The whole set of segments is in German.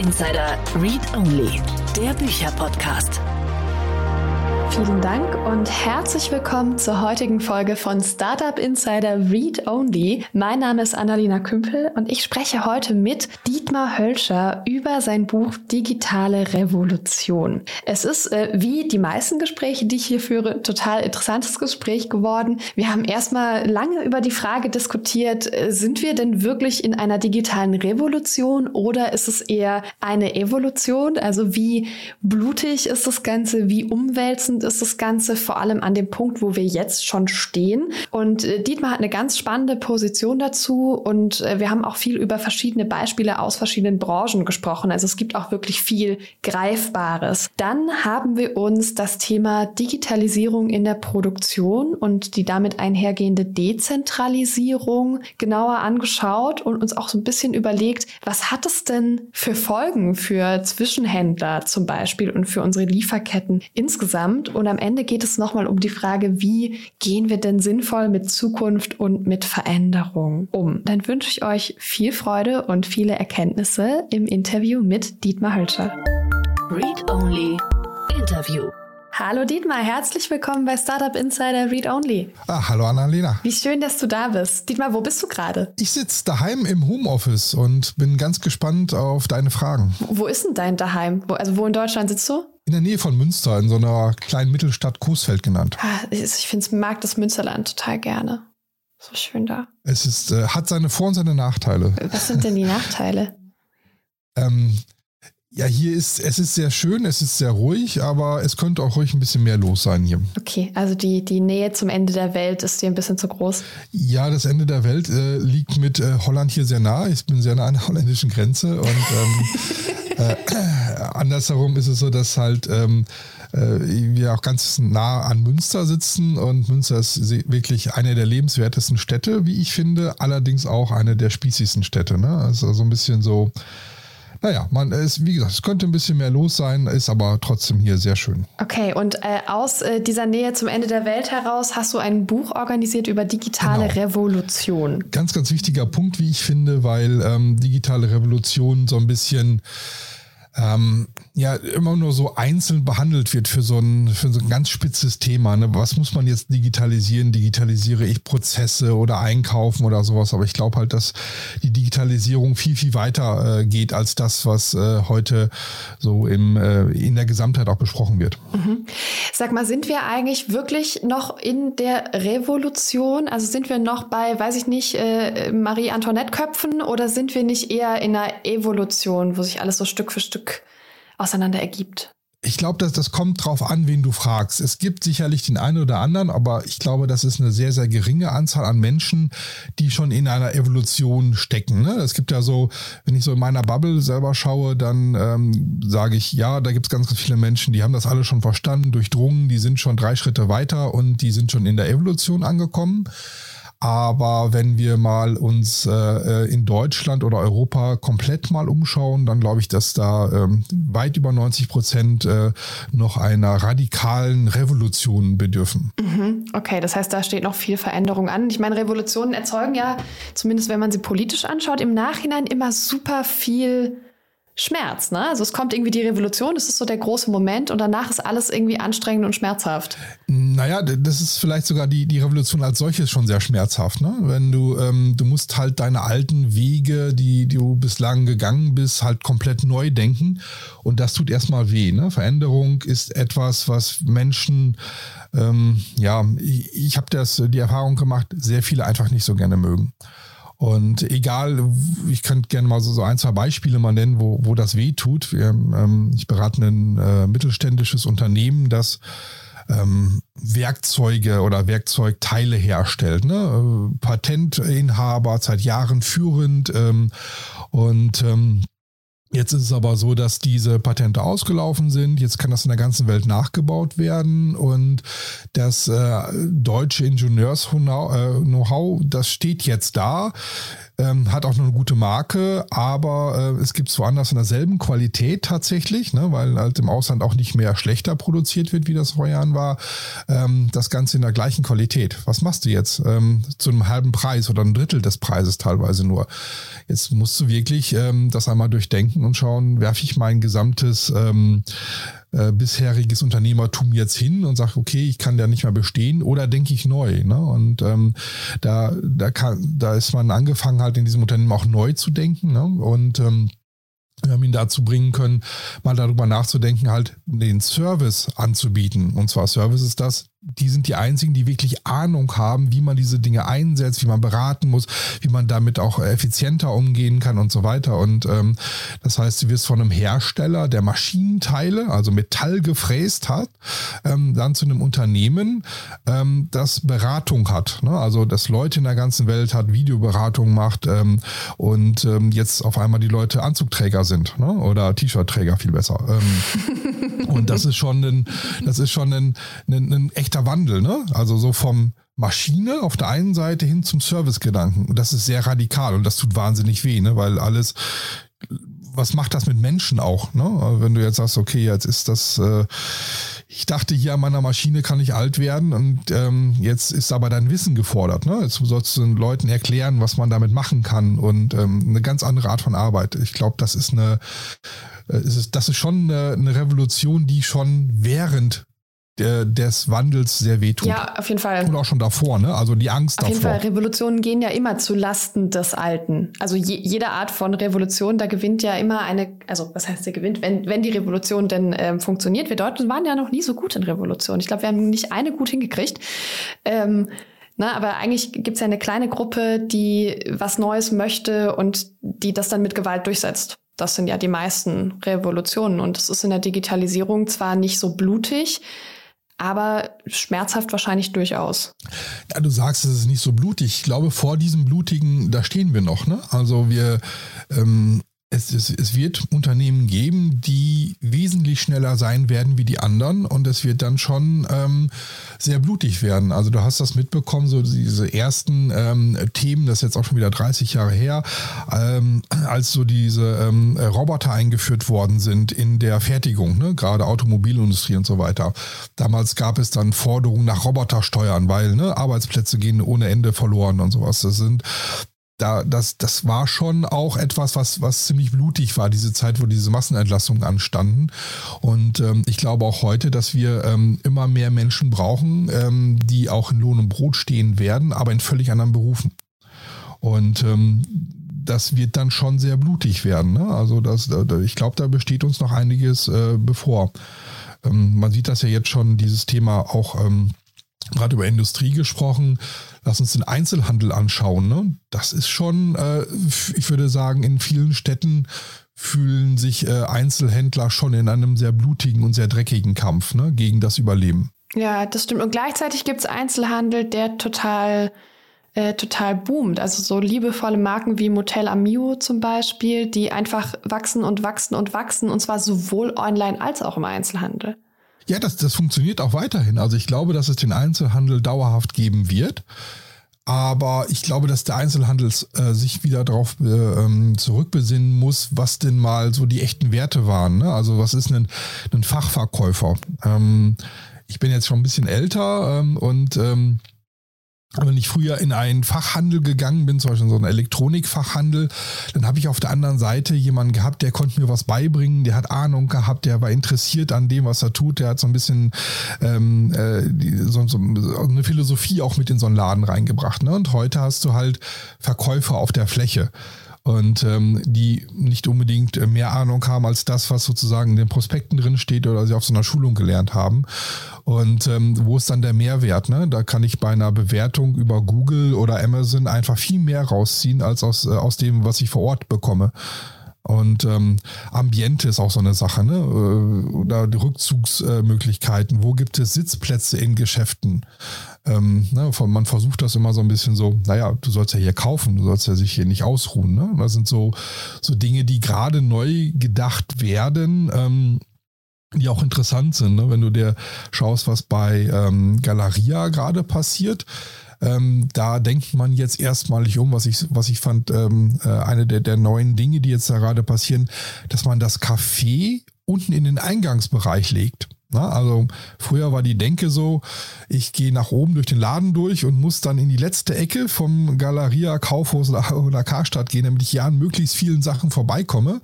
Insider Read Only, der Bücherpodcast. Vielen Dank und herzlich willkommen zur heutigen Folge von Startup Insider Read Only. Mein Name ist Annalena Kümpel und ich spreche heute mit Dietmar Hölscher über sein Buch Digitale Revolution. Es ist, äh, wie die meisten Gespräche, die ich hier führe, total interessantes Gespräch geworden. Wir haben erstmal lange über die Frage diskutiert, äh, sind wir denn wirklich in einer digitalen Revolution oder ist es eher eine Evolution? Also wie blutig ist das Ganze, wie umwälzend ist das Ganze vor allem an dem Punkt, wo wir jetzt schon stehen. Und äh, Dietmar hat eine ganz spannende Position dazu und äh, wir haben auch viel über verschiedene Beispiele aus verschiedenen Branchen gesprochen. Also es gibt auch wirklich viel Greifbares. Dann haben wir uns das Thema Digitalisierung in der Produktion und die damit einhergehende Dezentralisierung genauer angeschaut und uns auch so ein bisschen überlegt, was hat es denn für Folgen für Zwischenhändler zum Beispiel und für unsere Lieferketten insgesamt? Und am Ende geht es nochmal um die Frage, wie gehen wir denn sinnvoll mit Zukunft und mit Veränderung um? Dann wünsche ich euch viel Freude und viele Erkenntnisse im Interview mit Dietmar Hölscher. Read Only Interview. Hallo Dietmar, herzlich willkommen bei Startup Insider Read Only. Ah, hallo Annalena. Wie schön, dass du da bist. Dietmar, wo bist du gerade? Ich sitze daheim im Homeoffice und bin ganz gespannt auf deine Fragen. Wo ist denn dein Daheim? Wo, also wo in Deutschland sitzt du? In der Nähe von Münster, in so einer kleinen Mittelstadt Coesfeld genannt. Ah, ich finde, ich mag das Münsterland total gerne. So schön da. Es ist, äh, hat seine Vor- und seine Nachteile. Was sind denn die Nachteile? Ähm, ja, hier ist, es ist sehr schön, es ist sehr ruhig, aber es könnte auch ruhig ein bisschen mehr los sein hier. Okay, also die, die Nähe zum Ende der Welt ist dir ein bisschen zu groß. Ja, das Ende der Welt äh, liegt mit äh, Holland hier sehr nah. Ich bin sehr nah an der holländischen Grenze und ähm, äh, andersherum ist es so, dass halt ähm, äh, wir auch ganz nah an Münster sitzen und Münster ist wirklich eine der lebenswertesten Städte, wie ich finde, allerdings auch eine der spießigsten Städte. Ne? Also so ein bisschen so naja, man ist, wie gesagt, es könnte ein bisschen mehr los sein, ist aber trotzdem hier sehr schön. Okay, und äh, aus äh, dieser Nähe zum Ende der Welt heraus hast du ein Buch organisiert über digitale genau. Revolution. Ganz, ganz wichtiger Punkt, wie ich finde, weil ähm, digitale Revolution so ein bisschen ähm, ja immer nur so einzeln behandelt wird für so ein, für so ein ganz spitzes Thema. Ne? Was muss man jetzt digitalisieren? Digitalisiere ich Prozesse oder Einkaufen oder sowas? Aber ich glaube halt, dass die Digitalisierung viel, viel weiter äh, geht als das, was äh, heute so im, äh, in der Gesamtheit auch besprochen wird. Mhm. Sag mal, sind wir eigentlich wirklich noch in der Revolution? Also sind wir noch bei, weiß ich nicht, äh, Marie-Antoinette-Köpfen oder sind wir nicht eher in einer Evolution, wo sich alles so Stück für Stück Auseinander ergibt. Ich glaube, dass das kommt drauf an, wen du fragst. Es gibt sicherlich den einen oder anderen, aber ich glaube, das ist eine sehr, sehr geringe Anzahl an Menschen, die schon in einer Evolution stecken. Ne? Es gibt ja so, wenn ich so in meiner Bubble selber schaue, dann ähm, sage ich, ja, da gibt es ganz, ganz viele Menschen, die haben das alle schon verstanden, durchdrungen, die sind schon drei Schritte weiter und die sind schon in der Evolution angekommen. Aber wenn wir mal uns äh, äh, in Deutschland oder Europa komplett mal umschauen, dann glaube ich, dass da ähm, weit über 90 Prozent äh, noch einer radikalen Revolution bedürfen. Mhm. Okay, das heißt, da steht noch viel Veränderung an. Ich meine, Revolutionen erzeugen ja, zumindest wenn man sie politisch anschaut, im Nachhinein immer super viel Schmerz, ne? Also es kommt irgendwie die Revolution, das ist so der große Moment und danach ist alles irgendwie anstrengend und schmerzhaft. Naja, das ist vielleicht sogar die, die Revolution als solches schon sehr schmerzhaft, ne? Wenn du, ähm, du musst halt deine alten Wege, die, die du bislang gegangen bist, halt komplett neu denken und das tut erstmal weh, ne? Veränderung ist etwas, was Menschen, ähm, ja, ich, ich habe das, die Erfahrung gemacht, sehr viele einfach nicht so gerne mögen. Und egal, ich könnte gerne mal so, so ein, zwei Beispiele mal nennen, wo, wo das weh tut. Ähm, ich berate ein äh, mittelständisches Unternehmen, das ähm, Werkzeuge oder Werkzeugteile herstellt. Ne? Äh, Patentinhaber, seit Jahren führend ähm, und ähm, Jetzt ist es aber so, dass diese Patente ausgelaufen sind. Jetzt kann das in der ganzen Welt nachgebaut werden und das äh, deutsche Ingenieurs-Know-how, das steht jetzt da. Ähm, hat auch noch eine gute Marke, aber äh, es gibt es woanders in derselben Qualität tatsächlich, ne, weil halt im Ausland auch nicht mehr schlechter produziert wird, wie das vor Jahren war. Ähm, das Ganze in der gleichen Qualität. Was machst du jetzt? Ähm, zu einem halben Preis oder ein Drittel des Preises teilweise nur. Jetzt musst du wirklich ähm, das einmal durchdenken und schauen, werfe ich mein gesamtes ähm, äh, bisheriges Unternehmertum jetzt hin und sage, okay, ich kann da nicht mehr bestehen oder denke ich neu. Ne? Und ähm, da, da, kann, da ist man angefangen, halt in diesem Unternehmen auch neu zu denken. Ne? Und ähm, wir haben ihn dazu bringen können, mal darüber nachzudenken, halt den Service anzubieten. Und zwar Service ist das, die sind die einzigen, die wirklich Ahnung haben, wie man diese Dinge einsetzt, wie man beraten muss, wie man damit auch effizienter umgehen kann und so weiter. Und ähm, das heißt, du wirst von einem Hersteller, der Maschinenteile, also Metall gefräst hat, ähm, dann zu einem Unternehmen, ähm, das Beratung hat. Ne? Also das Leute in der ganzen Welt hat, Videoberatung macht ähm, und ähm, jetzt auf einmal die Leute Anzugträger sind ne? oder T-Shirt-Träger viel besser. Ähm, und das ist schon ein, das ist schon ein, ein, ein echt echter Wandel, ne? Also so vom Maschine auf der einen Seite hin zum Servicegedanken. Und das ist sehr radikal und das tut wahnsinnig weh, ne? Weil alles, was macht das mit Menschen auch, ne? Wenn du jetzt sagst, okay, jetzt ist das, äh, ich dachte, hier an meiner Maschine kann ich alt werden und ähm, jetzt ist aber dein Wissen gefordert. Ne? Jetzt sollst du den Leuten erklären, was man damit machen kann und ähm, eine ganz andere Art von Arbeit. Ich glaube, das ist eine, äh, ist, das ist schon eine, eine Revolution, die schon während des Wandels sehr wehtut. Ja, auf jeden Fall. Und auch schon davor, ne? Also die Angst auf davor. Auf jeden Fall, Revolutionen gehen ja immer zu Lasten des Alten. Also je, jede Art von Revolution, da gewinnt ja immer eine, also was heißt der gewinnt, wenn, wenn die Revolution denn ähm, funktioniert. Wir Deutschen waren ja noch nie so gut in Revolution. Ich glaube, wir haben nicht eine gut hingekriegt. Ähm, na, aber eigentlich gibt es ja eine kleine Gruppe, die was Neues möchte und die das dann mit Gewalt durchsetzt. Das sind ja die meisten Revolutionen. Und es ist in der Digitalisierung zwar nicht so blutig, aber schmerzhaft wahrscheinlich durchaus. Ja, du sagst, es ist nicht so blutig. Ich glaube, vor diesem blutigen, da stehen wir noch. Ne? Also wir ähm, es, es, es wird Unternehmen geben, die wesentlich schneller sein werden wie die anderen und es wird dann schon ähm, sehr blutig werden. Also du hast das mitbekommen, so diese ersten ähm, Themen, das ist jetzt auch schon wieder 30 Jahre her, ähm, als so diese ähm, Roboter eingeführt worden sind in der Fertigung, ne? gerade Automobilindustrie und so weiter. Damals gab es dann Forderungen nach Robotersteuern, weil ne, Arbeitsplätze gehen ohne Ende verloren und sowas. Das sind da, das, das war schon auch etwas, was, was ziemlich blutig war, diese Zeit, wo diese Massenentlassungen anstanden. Und ähm, ich glaube auch heute, dass wir ähm, immer mehr Menschen brauchen, ähm, die auch in Lohn und Brot stehen werden, aber in völlig anderen Berufen. Und ähm, das wird dann schon sehr blutig werden. Ne? Also das, ich glaube, da besteht uns noch einiges äh, bevor. Ähm, man sieht das ja jetzt schon, dieses Thema auch ähm, gerade über Industrie gesprochen. Lass uns den Einzelhandel anschauen. Ne? Das ist schon, äh, ich würde sagen, in vielen Städten fühlen sich äh, Einzelhändler schon in einem sehr blutigen und sehr dreckigen Kampf ne, gegen das Überleben. Ja, das stimmt. Und gleichzeitig gibt es Einzelhandel, der total, äh, total boomt. Also so liebevolle Marken wie Motel Amio zum Beispiel, die einfach wachsen und wachsen und wachsen, und zwar sowohl online als auch im Einzelhandel. Ja, das, das funktioniert auch weiterhin. Also ich glaube, dass es den Einzelhandel dauerhaft geben wird. Aber ich glaube, dass der Einzelhandel äh, sich wieder darauf äh, ähm, zurückbesinnen muss, was denn mal so die echten Werte waren. Ne? Also was ist ein, Fachverkäufer? Ähm, ich bin jetzt schon ein bisschen älter ähm, und ähm, wenn ich früher in einen Fachhandel gegangen bin, zum Beispiel in so einen Elektronikfachhandel, dann habe ich auf der anderen Seite jemanden gehabt, der konnte mir was beibringen, der hat Ahnung gehabt, der war interessiert an dem, was er tut, der hat so ein bisschen ähm, äh, so, so, eine Philosophie auch mit in so einen Laden reingebracht. Ne? Und heute hast du halt Verkäufer auf der Fläche und ähm, die nicht unbedingt äh, mehr Ahnung haben als das, was sozusagen in den Prospekten drin steht oder sie auf so einer Schulung gelernt haben. Und ähm, wo ist dann der Mehrwert? Ne? Da kann ich bei einer Bewertung über Google oder Amazon einfach viel mehr rausziehen als aus, äh, aus dem, was ich vor Ort bekomme. Und ähm, Ambiente ist auch so eine Sache, ne? Äh, oder die Rückzugsmöglichkeiten. Wo gibt es Sitzplätze in Geschäften? Ähm, ne? Man versucht das immer so ein bisschen so, naja, du sollst ja hier kaufen, du sollst ja sich hier nicht ausruhen. Ne? Das sind so, so Dinge, die gerade neu gedacht werden. Ähm, die auch interessant sind, ne? wenn du dir schaust, was bei ähm, Galeria gerade passiert Ähm, da denkt man jetzt erstmalig um, was ich, was ich fand, ähm, äh, eine der, der neuen Dinge, die jetzt da gerade passieren, dass man das Café unten in den Eingangsbereich legt. Na, also früher war die Denke so, ich gehe nach oben durch den Laden durch und muss dann in die letzte Ecke vom Galeria, Kaufhaus oder Karstadt gehen, damit ich ja an möglichst vielen Sachen vorbeikomme,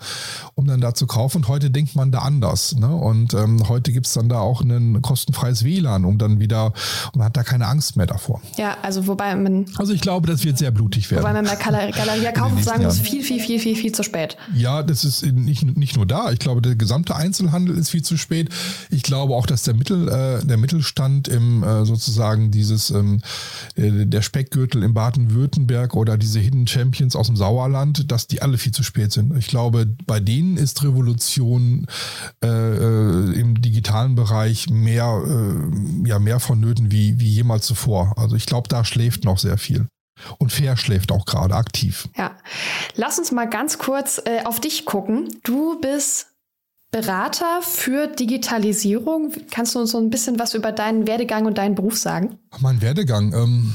um dann da zu kaufen. Und heute denkt man da anders. Ne? Und ähm, heute gibt's dann da auch ein kostenfreies WLAN, um dann wieder, und man hat da keine Angst mehr davor. Ja, also wobei man... Also ich glaube, das wird sehr blutig werden. Wobei man bei Galeria kaufen sagen muss, viel, viel, viel, viel, viel zu spät. Ja, das ist nicht, nicht nur da. Ich glaube, der gesamte Einzelhandel ist viel zu spät. Ich glaube, glaube auch, dass der Mittel, äh, der Mittelstand im äh, sozusagen dieses ähm, äh, der Speckgürtel in Baden-Württemberg oder diese Hidden Champions aus dem Sauerland, dass die alle viel zu spät sind. Ich glaube, bei denen ist Revolution äh, äh im digitalen Bereich mehr, ja, mehr vonnöten wie, wie jemals zuvor. Also ich glaube, da schläft noch sehr viel. Und Fair schläft auch gerade aktiv. Ja. Lass uns mal ganz kurz äh, auf dich gucken. Du bist Berater für Digitalisierung. Kannst du uns so ein bisschen was über deinen Werdegang und deinen Beruf sagen? Mein Werdegang. Ähm,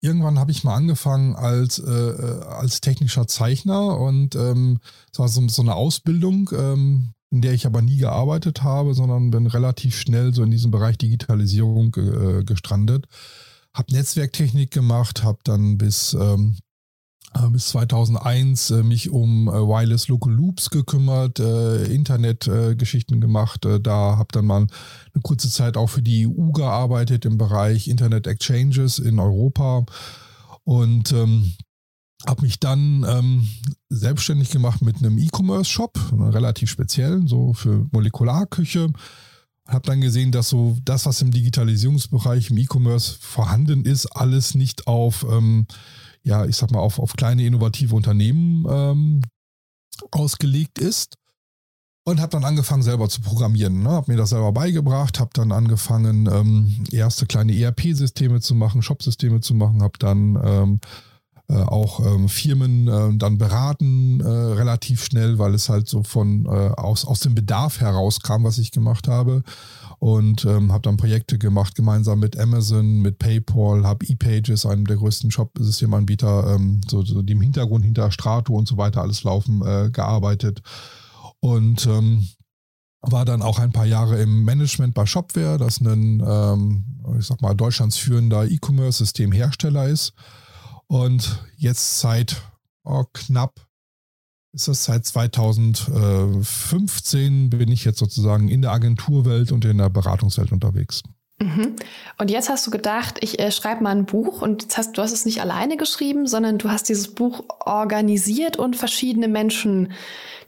irgendwann habe ich mal angefangen als, äh, äh, als technischer Zeichner und ähm, es war so, so eine Ausbildung, ähm, in der ich aber nie gearbeitet habe, sondern bin relativ schnell so in diesem Bereich Digitalisierung äh, gestrandet. Habe Netzwerktechnik gemacht, habe dann bis ähm, äh, bis 2001 äh, mich um äh, Wireless Local Loops gekümmert, Internetgeschichten gemacht. da habe dann mal eine kurze Zeit auch für die EU gearbeitet im Bereich Internet Exchanges in Europa und ähm, habe mich dann ähm, selbstständig gemacht mit einem E-Commerce-Shop, relativ speziell, so für Molekularküche. Habe dann gesehen, dass so das, was im Digitalisierungsbereich im E-Commerce vorhanden ist, alles nicht auf ähm, ja, ich sag mal, auf, auf kleine innovative Unternehmen ähm, ausgelegt ist. Und habe dann angefangen, selber zu programmieren. Ne? Habe mir das selber beigebracht, habe dann angefangen, ähm, erste kleine ERP-Systeme zu machen, Shop-Systeme zu machen, habe dann ähm, äh, auch ähm, Firmen äh, dann beraten, äh, relativ schnell, weil es halt so von äh, aus, aus dem Bedarf herauskam, was ich gemacht habe und ähm, habe dann Projekte gemacht gemeinsam mit Amazon, mit PayPal, habe ePages, einem der größten Shop-Systemanbieter, ähm, so, so die im Hintergrund hinter Strato und so weiter alles laufen, äh, gearbeitet und ähm, war dann auch ein paar Jahre im Management bei Shopware, das ein, ähm, ich sag mal, Deutschlands führender E-Commerce-Systemhersteller ist. Und jetzt seit oh, knapp ist das seit 2015 bin ich jetzt sozusagen in der Agenturwelt und in der Beratungswelt unterwegs. Mhm. Und jetzt hast du gedacht, ich äh, schreibe mal ein Buch und hast, du hast es nicht alleine geschrieben, sondern du hast dieses Buch organisiert und verschiedene Menschen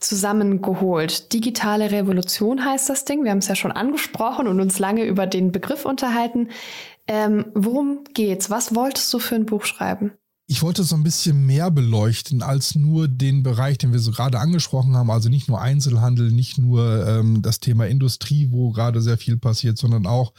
zusammengeholt. Digitale Revolution heißt das Ding. Wir haben es ja schon angesprochen und uns lange über den Begriff unterhalten. Ähm, worum geht's? Was wolltest du für ein Buch schreiben? Ich wollte so ein bisschen mehr beleuchten als nur den Bereich, den wir so gerade angesprochen haben. Also nicht nur Einzelhandel, nicht nur ähm, das Thema Industrie, wo gerade sehr viel passiert, sondern auch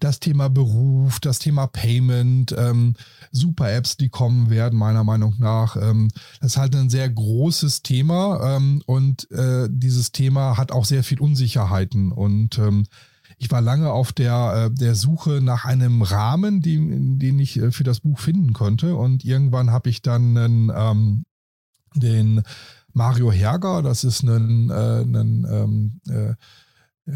das Thema Beruf, das Thema Payment, ähm, Super-Apps, die kommen werden, meiner Meinung nach. Ähm, das ist halt ein sehr großes Thema ähm, und äh, dieses Thema hat auch sehr viel Unsicherheiten und ähm, ich war lange auf der, äh, der Suche nach einem Rahmen, die, den ich äh, für das Buch finden konnte. Und irgendwann habe ich dann einen, ähm, den Mario Herger, das ist ein, äh, ein, ähm, äh,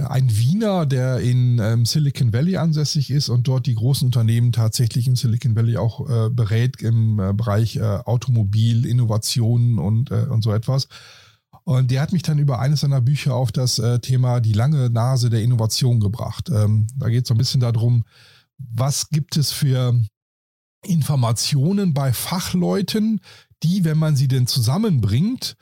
ein Wiener, der in ähm, Silicon Valley ansässig ist und dort die großen Unternehmen tatsächlich in Silicon Valley auch äh, berät im äh, Bereich Automobil, Innovationen und, und so etwas. Und der hat mich dann über eines seiner Bücher auf das äh, Thema die lange Nase der Innovation gebracht. Ähm, da geht es so ein bisschen darum, was gibt es für Informationen bei Fachleuten, die, wenn man sie denn zusammenbringt,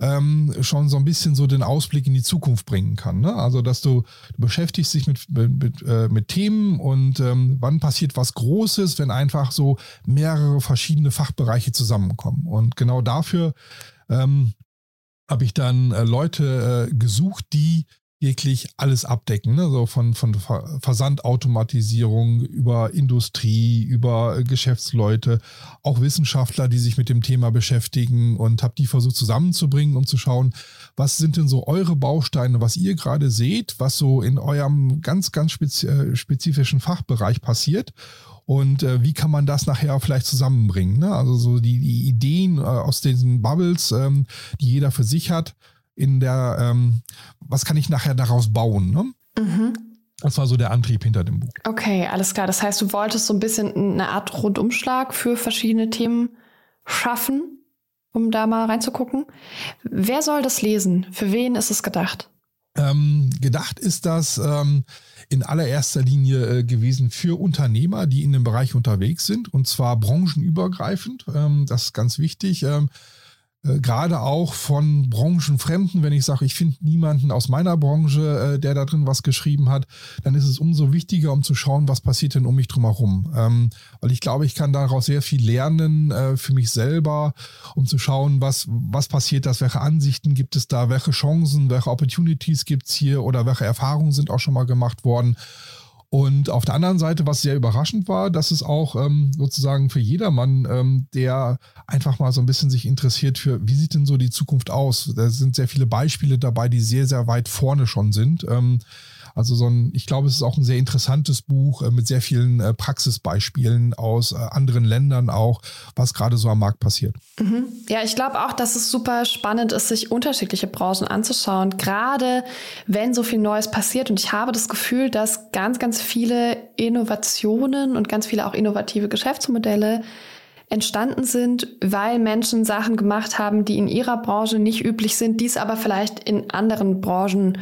ähm, schon so ein bisschen so den Ausblick in die Zukunft bringen kann. Ne? Also, dass du, du beschäftigst dich mit, mit, äh, mit Themen und ähm, wann passiert was Großes, wenn einfach so mehrere verschiedene Fachbereiche zusammenkommen. Und genau dafür ähm, habe ich dann äh, Leute äh, gesucht, die wirklich alles abdecken, ne? so von, von Versandautomatisierung über Industrie, über äh, Geschäftsleute, auch Wissenschaftler, die sich mit dem Thema beschäftigen und habe die versucht zusammenzubringen, um zu schauen, was sind denn so eure Bausteine, was ihr gerade seht, was so in eurem ganz, ganz äh, spezifischen Fachbereich passiert Und äh, wie kann man das nachher vielleicht zusammenbringen? Ne? Also so die, die Ideen äh, aus diesen Bubbles, ähm, die jeder für sich hat, in der, ähm, was kann ich nachher daraus bauen? Ne? Mhm. Das war so der Antrieb hinter dem Buch. Okay, alles klar. Das heißt, du wolltest so ein bisschen eine Art Rundumschlag für verschiedene Themen schaffen, um da mal reinzugucken. Wer soll das lesen? Für wen ist es gedacht? Ähm, gedacht ist das ähm, in allererster Linie äh, gewesen für Unternehmer, die in dem Bereich unterwegs sind und zwar branchenübergreifend. Ähm, das ist ganz wichtig. Ähm, äh, gerade auch von Branchenfremden, wenn ich sage, ich finde niemanden aus meiner Branche, äh, der da drin was geschrieben hat, dann ist es umso wichtiger, um zu schauen, was passiert denn um mich drumherum. Ähm, weil ich glaube, ich kann daraus sehr viel lernen äh, für mich selber, um zu schauen, was, was passiert da, welche Ansichten gibt es da, welche Chancen, welche Opportunities gibt es hier oder welche Erfahrungen sind auch schon mal gemacht worden. Und auf der anderen Seite, was sehr überraschend war, dass es auch ähm, sozusagen für jedermann, ähm, der einfach mal so ein bisschen sich interessiert für, wie sieht denn so die Zukunft aus? Da sind sehr viele Beispiele dabei, die sehr, sehr weit vorne schon sind. Ähm, also so ein, ich glaube, es ist auch ein sehr interessantes Buch äh, mit sehr vielen äh, Praxisbeispielen aus äh, anderen Ländern auch, was gerade so am Markt passiert. Mhm. Ja, ich glaube auch, dass es super spannend ist, sich unterschiedliche Branchen anzuschauen, gerade wenn so viel Neues passiert. Und ich habe das Gefühl, dass ganz, ganz viele Innovationen und ganz viele auch innovative Geschäftsmodelle entstanden sind, weil Menschen Sachen gemacht haben, die in ihrer Branche nicht üblich sind, dies aber vielleicht in anderen Branchen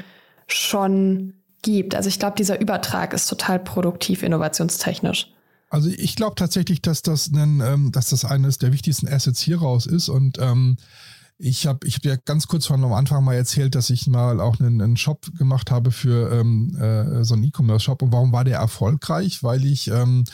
schon gibt. Also ich glaube, dieser Übertrag ist total produktiv innovationstechnisch. Also ich glaube tatsächlich, dass das, ein, ähm, dass das eines der wichtigsten Assets hieraus ist und ähm, ich habe ich hab ja ganz kurz von am Anfang mal erzählt, dass ich mal auch einen, einen Shop gemacht habe für ähm, äh, so einen E-Commerce-Shop. Und warum war der erfolgreich? Weil ich, ähm,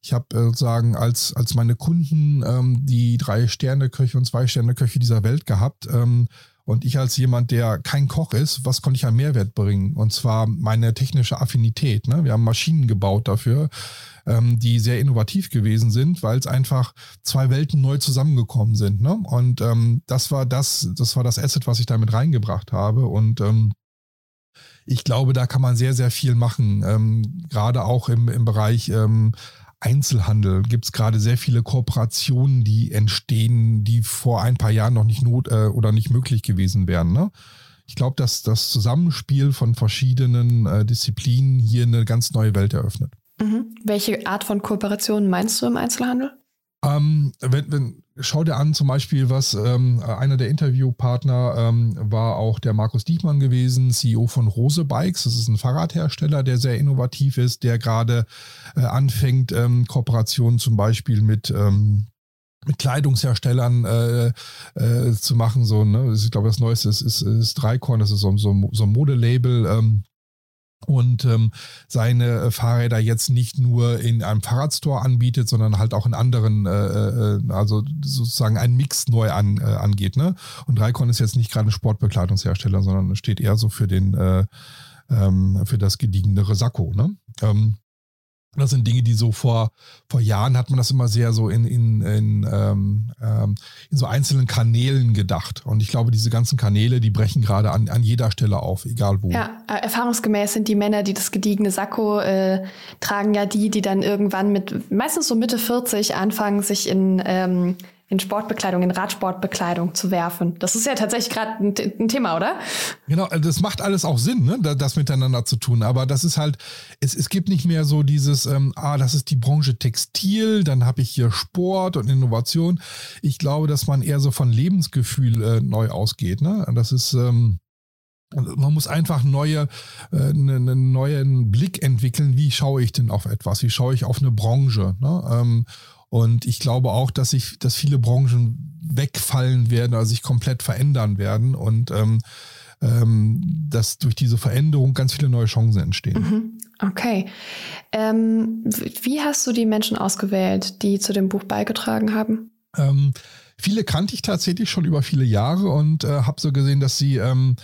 ich habe äh, sozusagen als, als meine Kunden ähm, die drei Sterne-Köche und zwei Sterne-Köche dieser Welt gehabt. Ähm, und ich als jemand, der kein Koch ist, was konnte ich an Mehrwert bringen? Und zwar meine technische Affinität. Ne? Wir haben Maschinen gebaut dafür, ähm, die sehr innovativ gewesen sind, weil es einfach zwei Welten neu zusammengekommen sind. Ne? Und ähm, das war das, das war das Asset, was ich damit reingebracht habe. Und ähm, ich glaube, da kann man sehr, sehr viel machen, ähm, gerade auch im, im Bereich ähm, Einzelhandel gibt es gerade sehr viele Kooperationen, die entstehen, die vor ein paar Jahren noch nicht not äh, oder nicht möglich gewesen wären. Ne? Ich glaube, dass das Zusammenspiel von verschiedenen äh, Disziplinen hier eine ganz neue Welt eröffnet. Mhm. Welche Art von Kooperation meinst du im Einzelhandel? Ähm, wenn, wenn, schau dir an, zum Beispiel, was ähm, einer der Interviewpartner ähm, war auch der Markus Diekmann gewesen, CEO von Rose Bikes. Das ist ein Fahrradhersteller, der sehr innovativ ist, der gerade äh, anfängt, ähm, Kooperationen zum Beispiel mit ähm, mit Kleidungsherstellern äh, äh, zu machen. So, ne? Ich glaube, das Neueste ist, ist, ist Dreikorn, das ist so, so, so ein Modelabel. Ähm, und ähm, seine äh, Fahrräder jetzt nicht nur in einem Fahrradstore anbietet, sondern halt auch in anderen, äh, äh, also sozusagen einen Mix neu an, äh, angeht. Ne? Und Raikon ist jetzt nicht gerade ein Sportbekleidungshersteller, sondern steht eher so für den äh, ähm, für das gediegenere Sakko. Ne? Ähm, das sind Dinge, die so vor, vor Jahren hat man das immer sehr so in, in, in, ähm, ähm, in so einzelnen Kanälen gedacht. Und ich glaube, diese ganzen Kanäle, die brechen gerade an, an jeder Stelle auf, egal wo. Ja, äh, erfahrungsgemäß sind die Männer, die das gediegene Sakko äh, tragen, ja die, die dann irgendwann mit meistens so Mitte 40 anfangen, sich in ähm, in Sportbekleidung, in Radsportbekleidung zu werfen. Das ist ja tatsächlich gerade ein, ein, Thema, oder? Genau, also das macht alles auch Sinn, ne, das miteinander zu tun. Aber das ist halt, es, es gibt nicht mehr so dieses, ähm, ah, das ist die Branche Textil, dann habe ich hier Sport und Innovation. Ich glaube, dass man eher so von Lebensgefühl äh, neu ausgeht. Ne? Das ist, ähm, man muss einfach neue, äh, einen ne, neuen Blick entwickeln. Wie schaue ich denn auf etwas? Wie schaue ich auf eine Branche? Ne? Ähm, und ich glaube auch, dass sich, dass viele Branchen wegfallen werden, also sich komplett verändern werden und ähm, ähm, dass durch diese Veränderung ganz viele neue Chancen entstehen. Mhm. Okay. Ähm, wie hast du die Menschen ausgewählt, die zu dem Buch beigetragen haben? Ähm, viele kannte ich tatsächlich schon über viele Jahre und äh, habe so gesehen, dass sie ähm,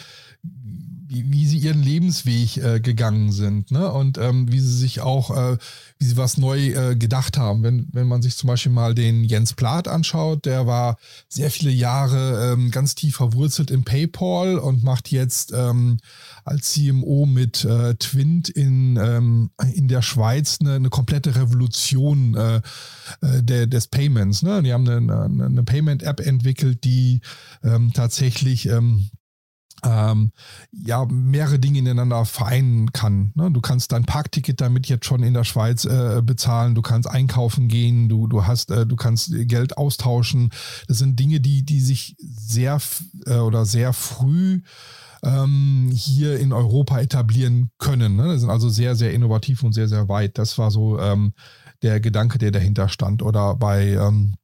wie, wie sie ihren Lebensweg äh, gegangen sind, ne? Und ähm, wie sie sich auch, äh, wie sie was neu äh, gedacht haben. Wenn, wenn man sich zum Beispiel mal den Jens Plath anschaut, der war sehr viele Jahre ähm, ganz tief verwurzelt in PayPal und macht jetzt ähm, als CMO mit äh, Twint in, ähm, in der Schweiz eine, eine komplette Revolution äh, äh der, des Payments. Ne? Die haben eine, eine Payment-App entwickelt, die ähm, tatsächlich ähm, ähm, ja mehrere Dinge ineinander vereinen kann. Ne? Du kannst dein Parkticket damit jetzt schon in der Schweiz äh, bezahlen, du kannst einkaufen gehen, du, du hast, äh, du kannst Geld austauschen. Das sind Dinge, die, die sich sehr äh, oder sehr früh ähm, hier in Europa etablieren können. Ne? Das sind also sehr, sehr innovativ und sehr, sehr weit. Das war so ähm, der Gedanke, der dahinter stand. Oder bei ähm,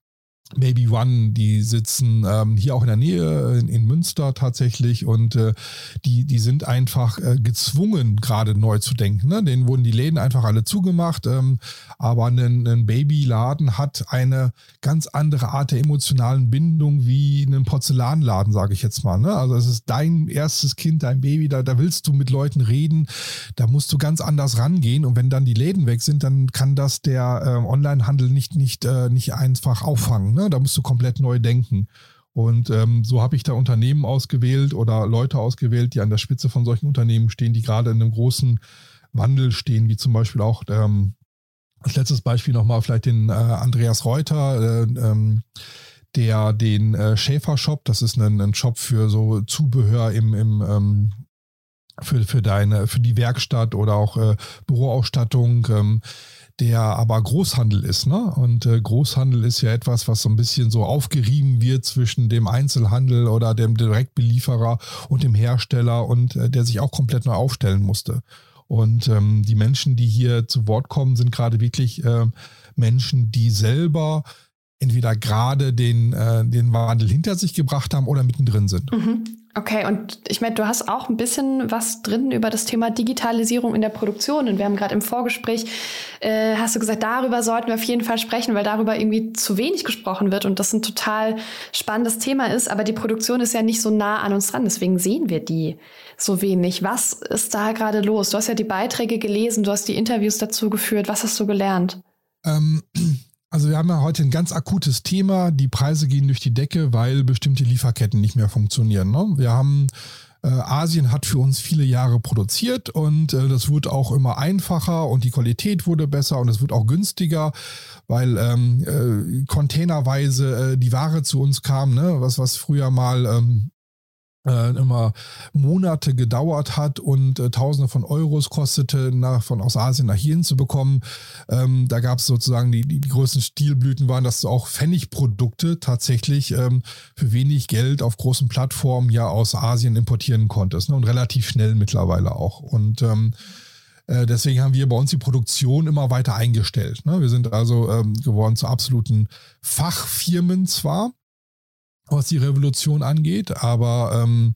Maybe One, die sitzen ähm, hier auch in der Nähe in, in Münster tatsächlich und äh, die, die sind einfach äh, gezwungen, gerade neu zu denken. Ne? Denen wurden die Läden einfach alle zugemacht, ähm, aber ein, ein Babyladen hat eine ganz andere Art der emotionalen Bindung wie ein Porzellanladen, sage ich jetzt mal. Ne? Also es ist dein erstes Kind, dein Baby, da, da willst du mit Leuten reden, da musst du ganz anders rangehen und wenn dann die Läden weg sind, dann kann das der äh, Onlinehandel nicht, nicht, äh, nicht einfach auffangen. Ne? Da musst du komplett neu denken. Und ähm, so habe ich da Unternehmen ausgewählt oder Leute ausgewählt, die an der Spitze von solchen Unternehmen stehen, die gerade in einem großen Wandel stehen, wie zum Beispiel auch ähm, als letztes Beispiel nochmal vielleicht den äh, Andreas Reuter, äh, ähm, der den äh, Schäfer Shop, das ist ein, ein Shop für so Zubehör im, im ähm, für, für deine, für die Werkstatt oder auch äh, Büroausstattung, ähm, der aber Großhandel ist. Ne? Und äh, Großhandel ist ja etwas, was so ein bisschen so aufgerieben wird zwischen dem Einzelhandel oder dem Direktbelieferer und dem Hersteller und äh, der sich auch komplett neu aufstellen musste. Und ähm, die Menschen, die hier zu Wort kommen, sind gerade wirklich äh, Menschen, die selber entweder gerade den, äh, den Wandel hinter sich gebracht haben oder mittendrin sind. Mhm. Okay, und ich meine, du hast auch ein bisschen was drin über das Thema Digitalisierung in der Produktion. Und wir haben gerade im Vorgespräch, äh, hast du gesagt, darüber sollten wir auf jeden Fall sprechen, weil darüber irgendwie zu wenig gesprochen wird und das ein total spannendes Thema ist. Aber die Produktion ist ja nicht so nah an uns dran, deswegen sehen wir die so wenig. Was ist da gerade los? Du hast ja die Beiträge gelesen, du hast die Interviews dazu geführt. Was hast du gelernt? Ähm, also wir haben ja heute ein ganz akutes Thema. Die Preise gehen durch die Decke, weil bestimmte Lieferketten nicht mehr funktionieren. Ne? Wir haben äh, Asien hat für uns viele Jahre produziert und äh, das wurde auch immer einfacher und die Qualität wurde besser und es wird auch günstiger, weil ähm, äh, containerweise äh, die Ware zu uns kam, ne? was, was früher mal ähm, äh, immer Monate gedauert hat und äh, Tausende von Euros kostete, nach, von aus Asien nach hierhin zu bekommen. Ähm, da gab es sozusagen die, die, größten Stilblüten waren, dass du auch Pfennigprodukte tatsächlich ähm, für wenig Geld auf großen Plattformen ja aus Asien importieren konntest. Ne? Und relativ schnell mittlerweile auch. Und ähm, äh, Deswegen haben wir bei uns die Produktion immer weiter eingestellt. Ne? Wir sind also ähm, geworden zu absoluten Fachfirmen zwar, was die Revolution angeht, aber ähm,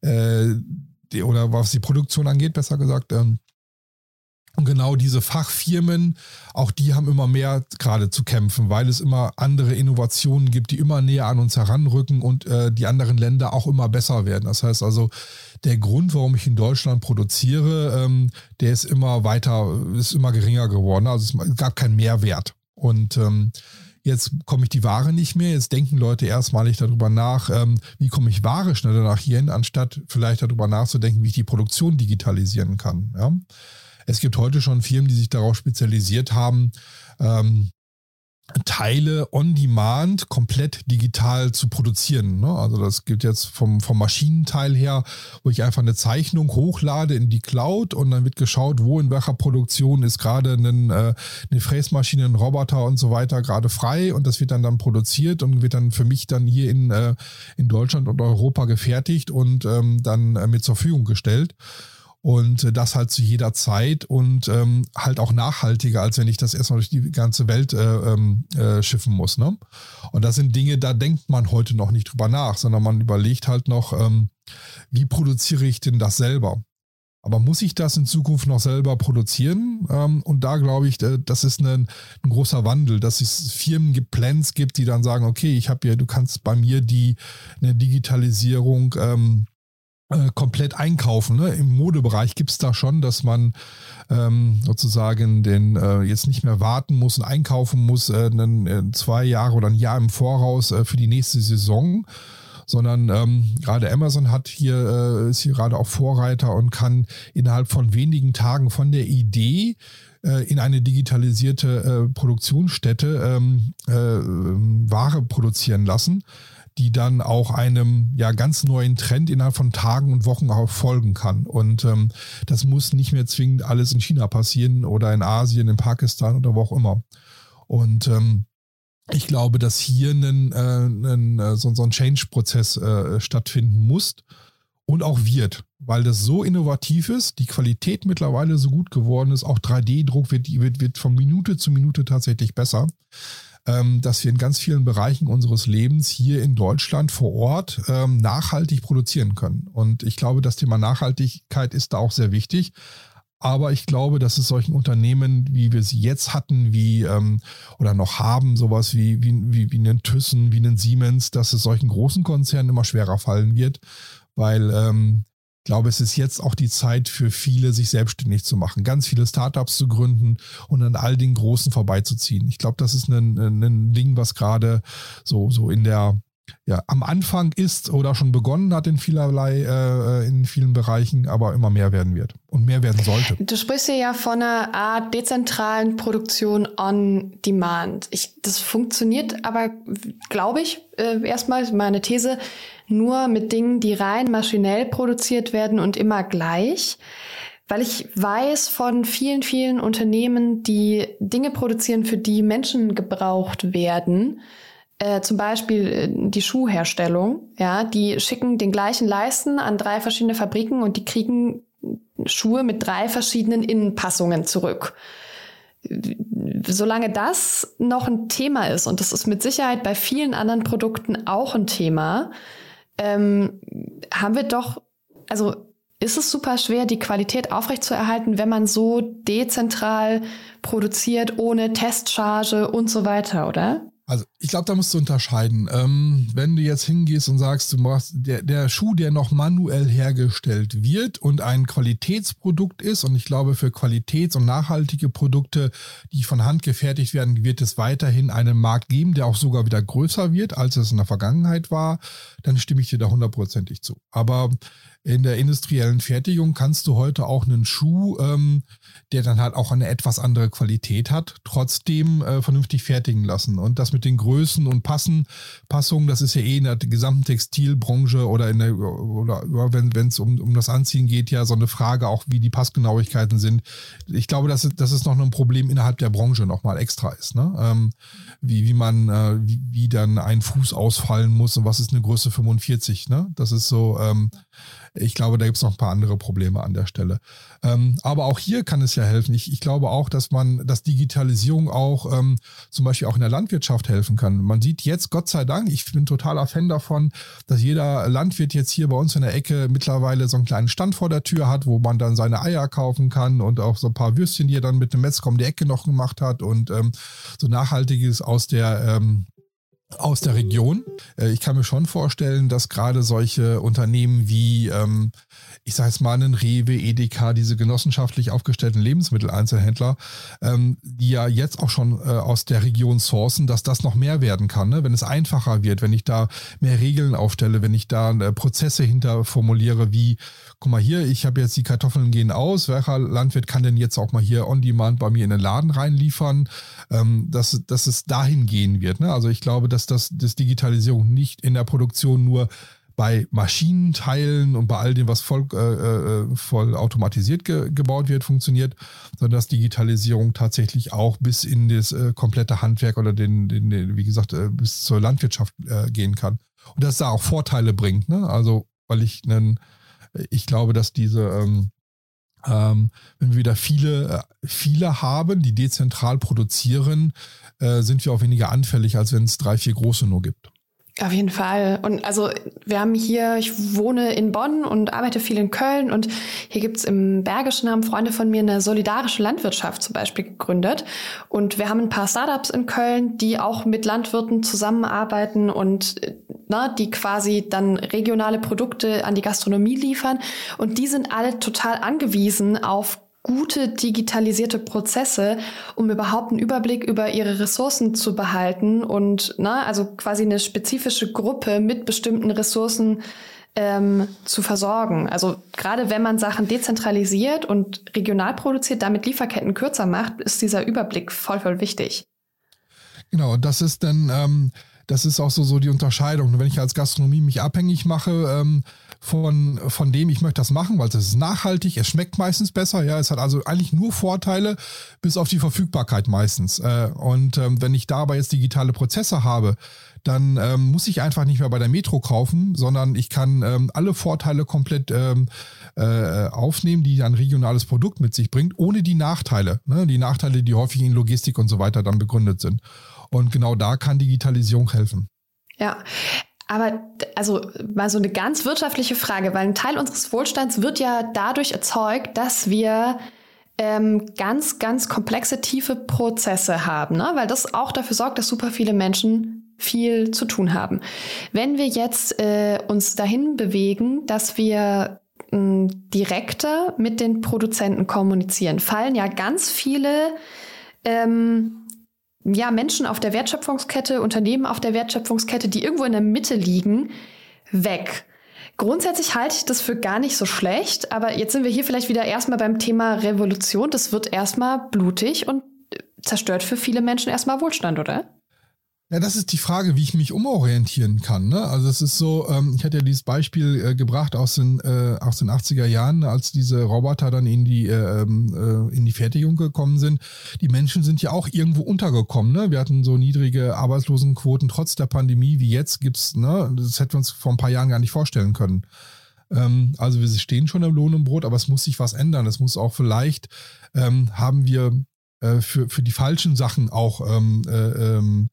äh, die, oder was die Produktion angeht, besser gesagt. Ähm, und genau diese Fachfirmen, auch die haben immer mehr gerade zu kämpfen, weil es immer andere Innovationen gibt, die immer näher an uns heranrücken und äh, die anderen Länder auch immer besser werden. Das heißt also, der Grund, warum ich in Deutschland produziere, ähm, der ist immer weiter, ist immer geringer geworden. Also es gab keinen Mehrwert. Und ähm, Jetzt komme ich die Ware nicht mehr. Jetzt denken Leute erstmalig darüber nach, ähm, wie komme ich Ware schneller nach hierhin, anstatt vielleicht darüber nachzudenken, wie ich die Produktion digitalisieren kann. Ja? Es gibt heute schon Firmen, die sich darauf spezialisiert haben, ähm, Teile on demand komplett digital zu produzieren. Ne? Also das gibt jetzt vom, vom Maschinenteil her, wo ich einfach eine Zeichnung hochlade in die Cloud und dann wird geschaut, wo in welcher Produktion ist gerade ein, äh, eine Fräsmaschine, ein Roboter und so weiter gerade frei und das wird dann dann produziert und wird dann für mich dann hier in, äh, in Deutschland und Europa gefertigt und ähm, dann äh, mit zur Verfügung gestellt. Und äh, das halt zu jeder Zeit und ähm, halt auch nachhaltiger, als wenn ich das erstmal durch die ganze Welt äh, ähm, äh, schiffen muss. Ne? Und das sind Dinge, da denkt man heute noch nicht drüber nach, sondern man überlegt halt noch, ähm, wie produziere ich denn das selber? Aber muss ich das in Zukunft noch selber produzieren? Ähm, und da glaube ich, äh, das ist ein, ein, großer Wandel, dass es Firmen gibt, Plans gibt, die dann sagen, okay, ich habe ja, du kannst bei mir die eine Digitalisierung ähm, äh, komplett einkaufen. Ne? Im Modebereich gibt es da schon, dass man ähm, sozusagen den äh, jetzt nicht mehr warten muss und einkaufen muss, äh, einen, äh, zwei Jahre oder ein Jahr im Voraus äh, für die nächste Saison. Sondern ähm, gerade Amazon hat hier, äh, ist hier gerade auch Vorreiter und kann innerhalb von wenigen Tagen von der Idee in eine digitalisierte Produktionsstätte ähm, Ware produzieren lassen die dann auch einem ja ganz neuen Trend innerhalb von Tagen und Wochen auch folgen kann. Und ähm, das muss nicht mehr zwingend alles in China passieren oder in Asien, in Pakistan oder wo auch immer. Und ähm, ich glaube, dass hier ein, äh, ein, äh, so, so ein Change-Prozess äh, stattfinden muss und auch wird, weil das so innovativ ist, die Qualität mittlerweile so gut geworden ist, auch 3D-Druck wird, wird, wird von Minute zu Minute tatsächlich besser dass wir in ganz vielen Bereichen unseres Lebens hier in Deutschland vor Ort ähm, nachhaltig produzieren können. Und ich glaube, das Thema Nachhaltigkeit ist da auch sehr wichtig. Aber ich glaube, dass es solchen Unternehmen, wie wir sie jetzt hatten, wie ähm, oder noch haben, sowas wie, wie, wie, wie einen Thyssen, wie einen Siemens, dass es solchen großen Konzernen immer schwerer fallen wird, weil ähm, ich glaube, es ist jetzt auch die Zeit für viele, sich selbstständig zu machen, ganz viele Startups zu gründen und an all den Großen vorbeizuziehen. Ich glaube, das ist ein, ein Ding, was gerade so, so in der, ja, am Anfang ist oder schon begonnen hat in vielerlei, äh, in vielen Bereichen, aber immer mehr werden wird und mehr werden sollte. Du sprichst hier ja von einer Art dezentralen Produktion on Demand. Ich, das funktioniert aber, glaube ich, äh, erstmal meine These, nur mit Dingen, die rein maschinell produziert werden und immer gleich. Weil ich weiß von vielen, vielen Unternehmen, die Dinge produzieren, für die Menschen gebraucht werden, äh, zum Beispiel äh, die Schuhherstellung, ja, die schicken den gleichen Leisten an drei verschiedene Fabriken und die kriegen Schuhe mit drei verschiedenen Innenpassungen zurück. Solange das noch ein Thema ist, und das ist mit Sicherheit bei vielen anderen Produkten auch ein Thema, ähm, haben wir doch, also ist es super schwer, die Qualität aufrechtzuerhalten, wenn man so dezentral produziert, ohne Testcharge und so weiter, oder? Also ich glaube, da musst du unterscheiden. Ähm, wenn du jetzt hingehst und sagst, du machst der, der Schuh, der noch manuell hergestellt wird und ein Qualitätsprodukt ist, und ich glaube, für Qualitäts- und nachhaltige Produkte, die von Hand gefertigt werden, wird es weiterhin einen Markt geben, der auch sogar wieder größer wird, als es in der Vergangenheit war, dann stimme ich dir da hundertprozentig zu. Aber in der industriellen Fertigung kannst du heute auch einen Schuh, ähm, der dann halt auch eine etwas andere Qualität hat, trotzdem äh, vernünftig fertigen lassen. Und das mit den Größen und Passen, Passungen, das ist ja eh in der gesamten Textilbranche oder in der, oder wenn es um, um das Anziehen geht, ja so eine Frage auch, wie die Passgenauigkeiten sind. Ich glaube, dass, dass es noch ein Problem innerhalb der Branche nochmal extra ist. Ne? Ähm, wie, wie man, äh, wie, wie dann ein Fuß ausfallen muss und was ist eine Größe 45. Ne? Das ist so, ähm, ich glaube, da gibt es noch ein paar andere Probleme an der Stelle. Ähm, aber auch hier kann es ja helfen. Ich, ich glaube auch, dass man, dass Digitalisierung auch ähm, zum Beispiel auch in der Landwirtschaft helfen kann. Man sieht jetzt, Gott sei Dank, ich bin totaler Fan davon, dass jeder Landwirt jetzt hier bei uns in der Ecke mittlerweile so einen kleinen Stand vor der Tür hat, wo man dann seine Eier kaufen kann und auch so ein paar Würstchen, die er dann mit dem Metzger um die Ecke noch gemacht hat und ähm, so nachhaltiges aus der ähm, aus der Region. Äh, ich kann mir schon vorstellen, dass gerade solche Unternehmen wie, ähm, ich sage jetzt mal, einen Rewe, Edeka, diese genossenschaftlich aufgestellten Lebensmitteleinzelhändler, ähm, die ja jetzt auch schon äh, aus der Region sourcen, dass das noch mehr werden kann, ne? wenn es einfacher wird, wenn ich da mehr Regeln aufstelle, wenn ich da äh, Prozesse hinter formuliere, wie, guck mal hier, ich habe jetzt die Kartoffeln gehen aus, welcher Landwirt kann denn jetzt auch mal hier on demand bei mir in den Laden reinliefern, ähm, dass, dass es dahin gehen wird. Ne? Also ich glaube, dass das dass Digitalisierung nicht in der Produktion nur bei Maschinenteilen und bei all dem, was voll, äh, äh, voll automatisiert ge gebaut wird, funktioniert, sondern dass Digitalisierung tatsächlich auch bis in das äh, komplette Handwerk oder den, den, den wie gesagt, äh, bis zur Landwirtschaft äh, gehen kann. Und dass da auch Vorteile bringt. Ne? Also, weil ich einen, ich glaube, dass diese, ähm, ähm, wenn wir wieder viele, äh, viele haben, die dezentral produzieren, sind wir auch weniger anfällig, als wenn es drei, vier große nur gibt. Auf jeden Fall. Und also wir haben hier, ich wohne in Bonn und arbeite viel in Köln und hier gibt's im Bergischen haben Freunde von mir eine solidarische Landwirtschaft zum Beispiel gegründet. Und wir haben ein paar Startups in Köln, die auch mit Landwirten zusammenarbeiten und na, die quasi dann regionale Produkte an die Gastronomie liefern. Und die sind alle total angewiesen auf gute digitalisierte Prozesse, um überhaupt einen Überblick über ihre Ressourcen zu behalten und na, also quasi eine spezifische Gruppe mit bestimmten Ressourcen ähm, zu versorgen. Also gerade wenn man Sachen dezentralisiert und regional produziert, damit Lieferketten kürzer macht, ist dieser Überblick voll, voll wichtig. Genau, das ist dann, ähm, das ist auch so, so die Unterscheidung. Wenn ich als Gastronomie mich abhängig mache, ähm, von, von dem, ich möchte das machen, weil es ist nachhaltig, es schmeckt meistens besser, ja, es hat also eigentlich nur Vorteile, bis auf die Verfügbarkeit meistens. Äh, und ähm, wenn ich dabei jetzt digitale Prozesse habe, dann ähm, muss ich einfach nicht mehr bei der Metro kaufen, sondern ich kann ähm, alle Vorteile komplett ähm, äh, aufnehmen, die ein regionales Produkt mit sich bringt, ohne die Nachteile. Ne? Die Nachteile, die häufig in Logistik und so weiter dann begründet sind. Und genau da kann Digitalisierung helfen. Ja, aber also mal so eine ganz wirtschaftliche Frage, weil ein Teil unseres Wohlstands wird ja dadurch erzeugt, dass wir ähm, ganz, ganz komplexe, tiefe Prozesse haben, ne? weil das auch dafür sorgt, dass super viele Menschen viel zu tun haben. Wenn wir jetzt äh, uns dahin bewegen, dass wir äh, direkter mit den Produzenten kommunizieren, fallen ja ganz viele ähm, ja, Menschen auf der Wertschöpfungskette, Unternehmen auf der Wertschöpfungskette, die irgendwo in der Mitte liegen, weg. Grundsätzlich halte ich das für gar nicht so schlecht, aber jetzt sind wir hier vielleicht wieder erstmal beim Thema Revolution. Das wird erstmal blutig und zerstört für viele Menschen erstmal Wohlstand, oder? Ja, das ist die Frage, wie ich mich umorientieren kann. Ne? Also es ist so, ähm, ich hatte ja dieses Beispiel äh, gebracht aus den, äh, aus den 80er Jahren, als diese Roboter dann in die, äh, ähm, äh, in die Fertigung gekommen sind. Die Menschen sind ja auch irgendwo untergekommen. Ne? Wir hatten so niedrige Arbeitslosenquoten trotz der Pandemie wie jetzt gibt's. Ne? Das hätten wir uns vor ein paar Jahren gar nicht vorstellen können. Ähm, also wir stehen schon im Lohn und Brot, aber es muss sich was ändern. Es muss auch vielleicht, ähm, haben wir äh, für, für die falschen Sachen auch ähm, äh, ähm,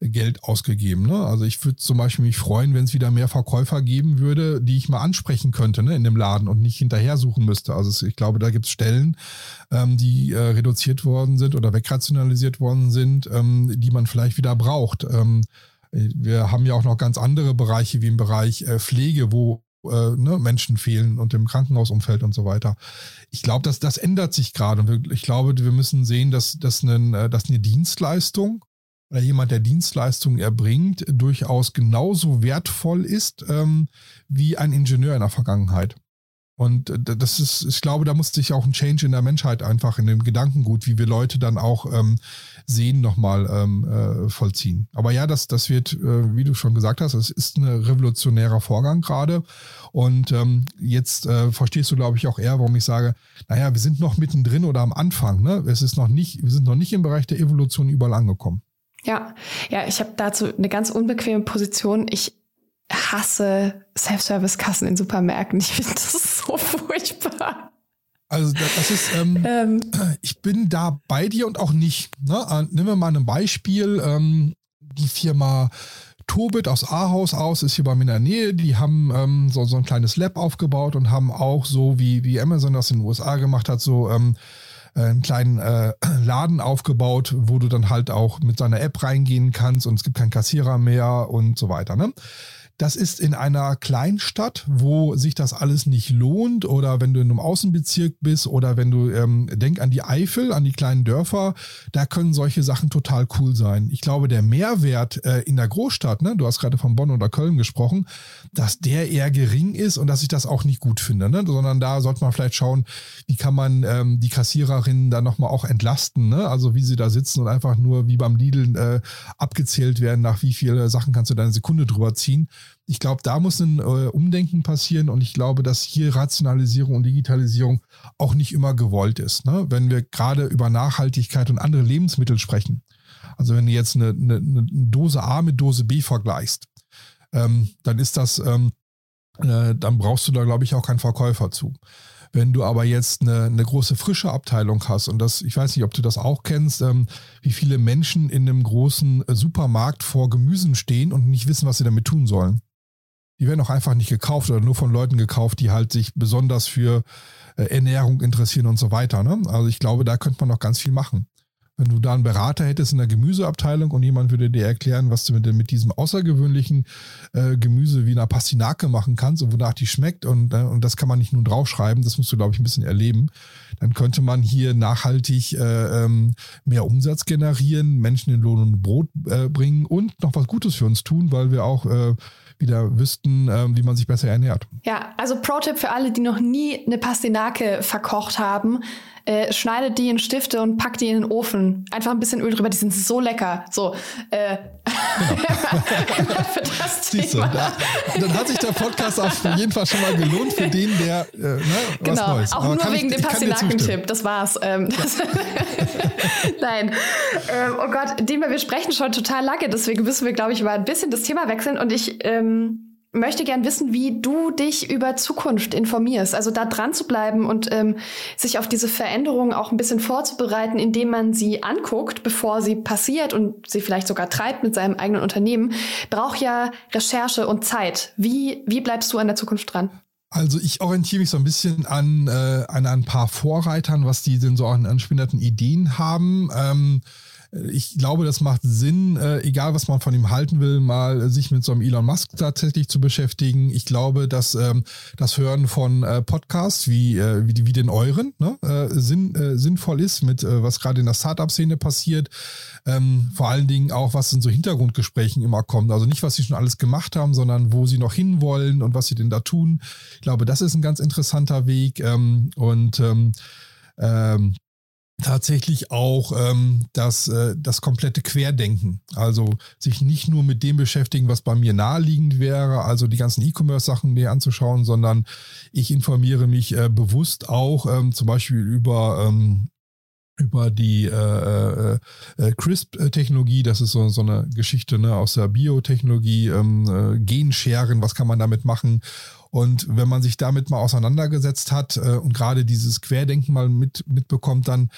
Geld ausgegeben. Ne? Also ich würde zum Beispiel mich freuen, wenn es wieder mehr Verkäufer geben würde, die ich mal ansprechen könnte ne, in dem Laden und nicht hinterher suchen müsste. Also ich glaube, da gibt es Stellen, ähm, die äh, reduziert worden sind oder wegrationalisiert worden sind, ähm, die man vielleicht wieder braucht. Ähm, wir haben ja auch noch ganz andere Bereiche wie im Bereich äh, Pflege, wo äh, ne, Menschen fehlen und im Krankenhausumfeld und so weiter. Ich glaube, dass das ändert sich gerade. Ich glaube, wir müssen sehen, dass, dass, eine, äh, dass eine Dienstleistung oder jemand, der Dienstleistungen erbringt, durchaus genauso wertvoll ist ähm, wie ein Ingenieur in der Vergangenheit. Und äh, das ist, ich glaube, da muss sich auch ein Change in der Menschheit einfach in dem Gedankengut, wie wir Leute dann auch ähm, sehen, nochmal ähm, äh, vollziehen. Aber ja, das, das wird, äh, wie du schon gesagt hast, es ist ein revolutionärer Vorgang gerade. Und ähm, jetzt äh, verstehst du, glaube ich, auch eher, warum ich sage, naja, wir sind noch mittendrin oder am Anfang. Ne? Es ist noch nicht, wir sind noch nicht im Bereich der Evolution überall angekommen. Ja, ja, ich habe dazu eine ganz unbequeme Position. Ich hasse Self-Service-Kassen in Supermärkten. Ich finde das so furchtbar. Also das ist, ähm, ähm, ich bin da bei dir und auch nicht. Ne? Äh, nehmen wir mal ein Beispiel. Ähm, die Firma Tobit aus Ahaus aus ist hier bei mir in der Nähe. Die haben ähm, so, so ein kleines Lab aufgebaut und haben auch so, wie, wie Amazon das in den USA gemacht hat, so ähm, äh, einen kleinen äh, Laden aufgebaut, wo du dann halt auch mit seiner App reingehen kannst und es gibt keinen Kassierer mehr und so weiter. Ne? Das ist in einer Kleinstadt, wo sich das alles nicht lohnt oder wenn du in einem Außenbezirk bist oder wenn du, ähm, denk an die Eifel, an die kleinen Dörfer, da können solche Sachen total cool sein. Ich glaube, der Mehrwert äh, in der Großstadt, ne, du hast gerade von Bonn oder Köln gesprochen, dass der eher gering ist und dass ich das auch nicht gut finde, ne? sondern da sollte man vielleicht schauen, wie kann man ähm, die Kassiererinnen da nochmal auch entlasten, ne? also wie sie da sitzen und einfach nur wie beim Lidl äh, abgezählt werden, nach wie viele Sachen kannst du deine Sekunde drüber ziehen ich glaube, da muss ein äh, Umdenken passieren und ich glaube, dass hier Rationalisierung und Digitalisierung auch nicht immer gewollt ist. Ne? Wenn wir gerade über Nachhaltigkeit und andere Lebensmittel sprechen, also wenn du jetzt eine, eine, eine Dose A mit Dose B vergleichst, ähm, dann ist das, ähm, äh, dann brauchst du da, glaube ich, auch keinen Verkäufer zu. Wenn du aber jetzt eine, eine große frische Abteilung hast und das, ich weiß nicht, ob du das auch kennst, ähm, wie viele Menschen in einem großen Supermarkt vor Gemüsen stehen und nicht wissen, was sie damit tun sollen. Die werden auch einfach nicht gekauft oder nur von Leuten gekauft, die halt sich besonders für äh, Ernährung interessieren und so weiter. Ne? Also ich glaube, da könnte man noch ganz viel machen. Wenn du da einen Berater hättest in der Gemüseabteilung und jemand würde dir erklären, was du mit, mit diesem außergewöhnlichen äh, Gemüse wie einer Pastinake machen kannst und wonach die schmeckt und, äh, und das kann man nicht nur draufschreiben, das musst du, glaube ich, ein bisschen erleben, dann könnte man hier nachhaltig äh, ähm, mehr Umsatz generieren, Menschen in Lohn und Brot äh, bringen und noch was Gutes für uns tun, weil wir auch äh, wieder wüssten, äh, wie man sich besser ernährt. Ja, also Pro-Tipp für alle, die noch nie eine Pastinake verkocht haben äh, schneidet die in Stifte und packt die in den Ofen. Einfach ein bisschen Öl drüber, die sind so lecker. So, äh, genau. für das Siehst du, da, dann hat sich der Podcast auf jeden Fall schon mal gelohnt für den, der äh, ne, genau. was Neues. Auch Aber nur wegen ich, dem Pastinaken-Tipp, das war's. Ähm, das Nein. Ähm, oh Gott, Dima, wir sprechen schon total lange, deswegen müssen wir, glaube ich, mal ein bisschen das Thema wechseln und ich ähm, möchte gern wissen, wie du dich über Zukunft informierst. Also da dran zu bleiben und ähm, sich auf diese Veränderungen auch ein bisschen vorzubereiten, indem man sie anguckt, bevor sie passiert und sie vielleicht sogar treibt mit seinem eigenen Unternehmen, braucht ja Recherche und Zeit. Wie, wie bleibst du an der Zukunft dran? Also ich orientiere mich so ein bisschen an, äh, an ein paar Vorreitern, was die denn so an, an spinnerten Ideen haben. Ähm, ich glaube, das macht Sinn, äh, egal was man von ihm halten will, mal sich mit so einem Elon Musk tatsächlich zu beschäftigen. Ich glaube, dass ähm, das Hören von äh, Podcasts wie, äh, wie, wie den euren ne, sinn, sinnvoll ist, mit was gerade in der Startup-Szene passiert. Ähm, vor allen Dingen auch, was in so Hintergrundgesprächen immer kommt. Also nicht, was sie schon alles gemacht haben, sondern wo sie noch hinwollen und was sie denn da tun. Ich glaube, das ist ein ganz interessanter Weg. Ähm, und ähm, tatsächlich auch ähm, das, äh, das komplette Querdenken. Also sich nicht nur mit dem beschäftigen, was bei mir naheliegend wäre, also die ganzen E-Commerce-Sachen mir anzuschauen, sondern ich informiere mich äh, bewusst auch ähm, zum Beispiel über ähm, über die äh, äh, äh CRISP-Technologie, das ist so, so eine Geschichte ne, aus der Biotechnologie, ähm, äh, Genscheren, was kann man damit machen und wenn man sich damit mal auseinandergesetzt hat äh, und gerade dieses Querdenken mal mit, mitbekommt, dann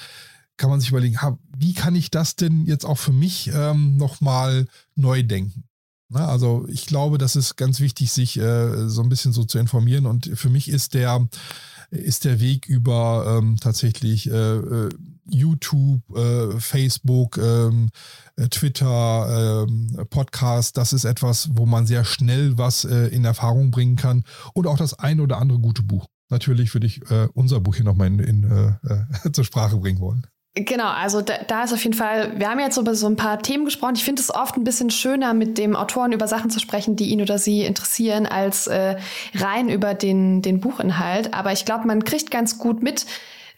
kann man sich überlegen, ha, wie kann ich das denn jetzt auch für mich ähm, nochmal neu denken? Na, also ich glaube, das ist ganz wichtig, sich äh, so ein bisschen so zu informieren. Und für mich ist der, ist der Weg über ähm, tatsächlich äh, äh YouTube, äh, Facebook, ähm, äh, Twitter, ähm, Podcast, das ist etwas, wo man sehr schnell was äh, in Erfahrung bringen kann und auch das ein oder andere gute Buch. Natürlich würde ich äh, unser Buch hier nochmal in, in, äh, zur Sprache bringen wollen. Genau, also da, da, ist auf jeden Fall, wir haben jetzt über so ein paar Themen gesprochen. Ich finde es oft ein bisschen schöner, mit dem Autoren über Sachen zu sprechen, die ihn oder sie interessieren, als äh, rein über den, den Buchinhalt. Aber ich glaube, man kriegt ganz gut mit,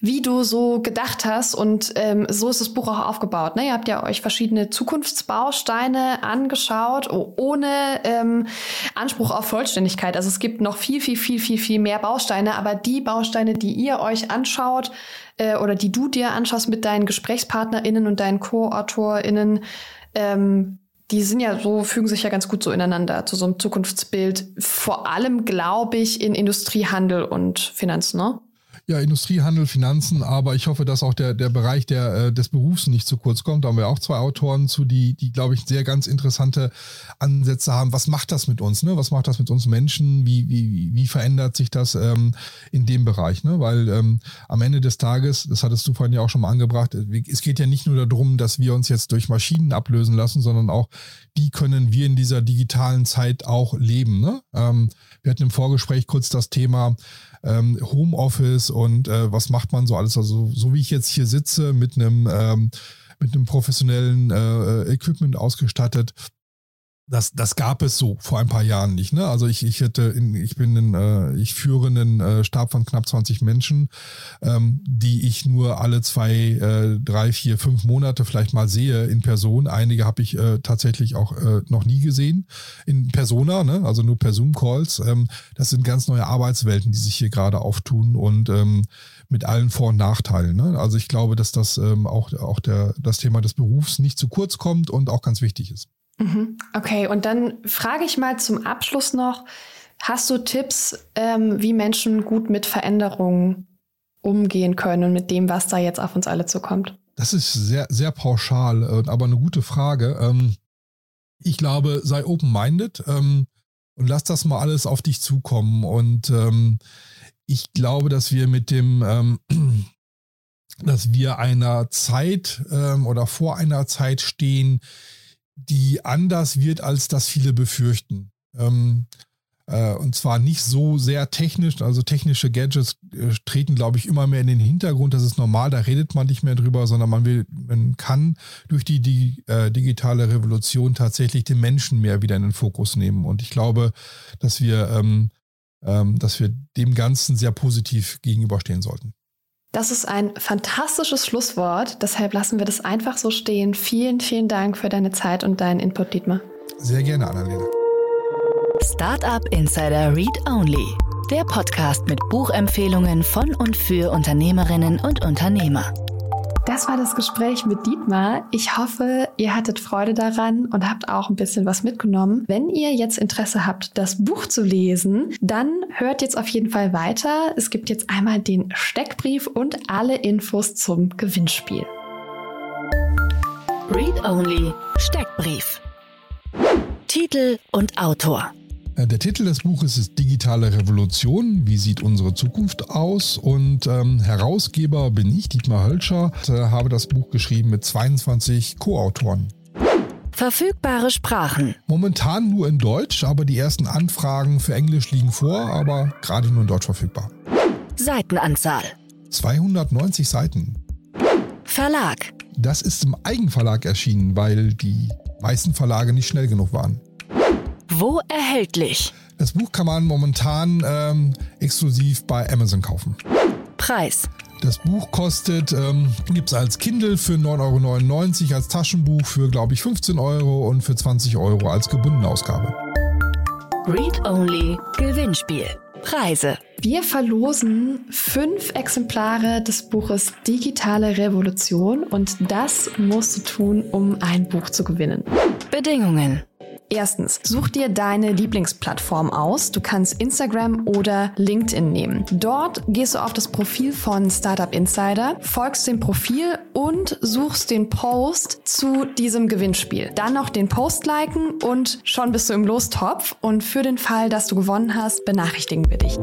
wie du so gedacht hast. Und ähm, so ist das Buch auch aufgebaut. Ne? Ihr habt ja euch verschiedene Zukunftsbausteine angeschaut, ohne ähm, Anspruch auf Vollständigkeit. Also es gibt noch viel, viel, viel, viel, viel mehr Bausteine. Aber die Bausteine, die ihr euch anschaut äh, oder die du dir anschaust mit deinen GesprächspartnerInnen und deinen Co-AutorInnen, ähm, die sind ja so, fügen sich ja ganz gut so ineinander zu so einem Zukunftsbild. Vor allem, glaube ich, in Industrie, Handel und Finanzen, ne? Ja, Industrie, Handel, Finanzen, aber ich hoffe, dass auch der, der Bereich der, äh, des Berufs nicht zu kurz kommt. Da haben wir auch zwei Autoren zu, die, die glaube ich, sehr ganz interessante Ansätze haben. Was macht das mit uns? Ne? Was macht das mit uns Menschen? Wie, wie, wie verändert sich das ähm, in dem Bereich? Ne? Weil ähm, am Ende des Tages, das hattest du vorhin ja auch schon mal angebracht, es geht ja nicht nur darum, dass wir uns jetzt durch Maschinen ablösen lassen, sondern auch, wie können wir in dieser digitalen Zeit auch leben? Ne? Ähm, wir hatten im Vorgespräch kurz das Thema, ähm, Homeoffice und äh, was macht man so alles. Also so wie ich jetzt hier sitze mit einem ähm, mit einem professionellen äh, Equipment ausgestattet, das, das gab es so vor ein paar Jahren nicht. Ne? Also ich, ich hätte, in, ich bin in, äh, ich führe einen äh, Stab von knapp 20 Menschen, ähm, die ich nur alle zwei, äh, drei, vier, fünf Monate vielleicht mal sehe in Person. Einige habe ich äh, tatsächlich auch äh, noch nie gesehen in Persona, ne? also nur per Zoom-Calls. Ähm, das sind ganz neue Arbeitswelten, die sich hier gerade auftun und ähm, mit allen Vor- und Nachteilen. Ne? Also ich glaube, dass das ähm, auch, auch der, das Thema des Berufs nicht zu kurz kommt und auch ganz wichtig ist. Mhm. Okay, und dann frage ich mal zum Abschluss noch, hast du Tipps, ähm, wie Menschen gut mit Veränderungen umgehen können und mit dem, was da jetzt auf uns alle zukommt? Das ist sehr, sehr pauschal, äh, aber eine gute Frage. Ähm, ich glaube, sei open-minded ähm, und lass das mal alles auf dich zukommen. Und ähm, ich glaube, dass wir mit dem, dass wir einer Zeit oder vor einer Zeit stehen, die anders wird, als das viele befürchten. Äh, und zwar nicht so sehr technisch, also technische Gadgets äh, treten, glaube ich, immer mehr in den Hintergrund. Das ist normal, da redet man nicht mehr drüber, sondern man will, man kann durch die, die äh, digitale Revolution tatsächlich den Menschen mehr wieder in den Fokus nehmen. Und ich glaube, dass wir, ähm, ähm, dass wir dem Ganzen sehr positiv gegenüberstehen sollten. Das ist ein fantastisches Schlusswort. Deshalb lassen wir das einfach so stehen. Vielen, vielen Dank für deine Zeit und deinen Input, Dietmar. Sehr gerne, Annalena. Startup Insider Read Only, der Podcast mit Buchempfehlungen von und für Unternehmerinnen und Unternehmer. Das war das Gespräch mit Dietmar. Ich hoffe, ihr hattet Freude daran und habt auch ein bisschen was mitgenommen. Wenn ihr jetzt Interesse habt, das Buch zu lesen, dann hört jetzt auf jeden Fall weiter. Es gibt jetzt einmal den Steckbrief und alle Infos zum Gewinnspiel. Read Only Steckbrief. Titel und Autor. Äh, der Titel des Buches ist Digitale Revolution. Wie sieht unsere Zukunft aus? Und ähm, Herausgeber bin ich, Dietmar Hölscher, äh, habe das Buch geschrieben mit 22 Co-Autoren. Verfügbare Sprachen. Momentan nur in Deutsch, aber die ersten Anfragen für Englisch liegen vor, aber gerade nur in Deutsch verfügbar. Seitenanzahl. 290 Seiten. Verlag. Das ist im Eigenverlag erschienen, weil die meisten Verlage nicht schnell genug waren. Wo erhältlich? Das Buch kann man momentan ähm, exklusiv bei Amazon kaufen. Preis. Das Buch kostet, ähm, gibt es als Kindle für 9,99 Euro, als Taschenbuch für, glaube ich, 15 Euro und für 20 Euro als gebundene Ausgabe. Read Only Gewinnspiel. Preise. Wir verlosen fünf Exemplare des Buches Digitale Revolution und das musst du tun, um ein Buch zu gewinnen. Bedingungen. Erstens, such dir deine Lieblingsplattform aus. Du kannst Instagram oder LinkedIn nehmen. Dort gehst du auf das Profil von Startup Insider, folgst dem Profil und suchst den Post zu diesem Gewinnspiel. Dann noch den Post liken und schon bist du im Lostopf. Und für den Fall, dass du gewonnen hast, benachrichtigen wir dich.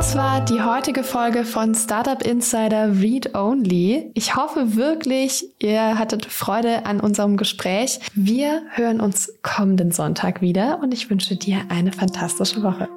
Das war die heutige Folge von Startup Insider Read Only. Ich hoffe wirklich, ihr hattet Freude an unserem Gespräch. Wir hören uns kommenden Sonntag wieder und ich wünsche dir eine fantastische Woche.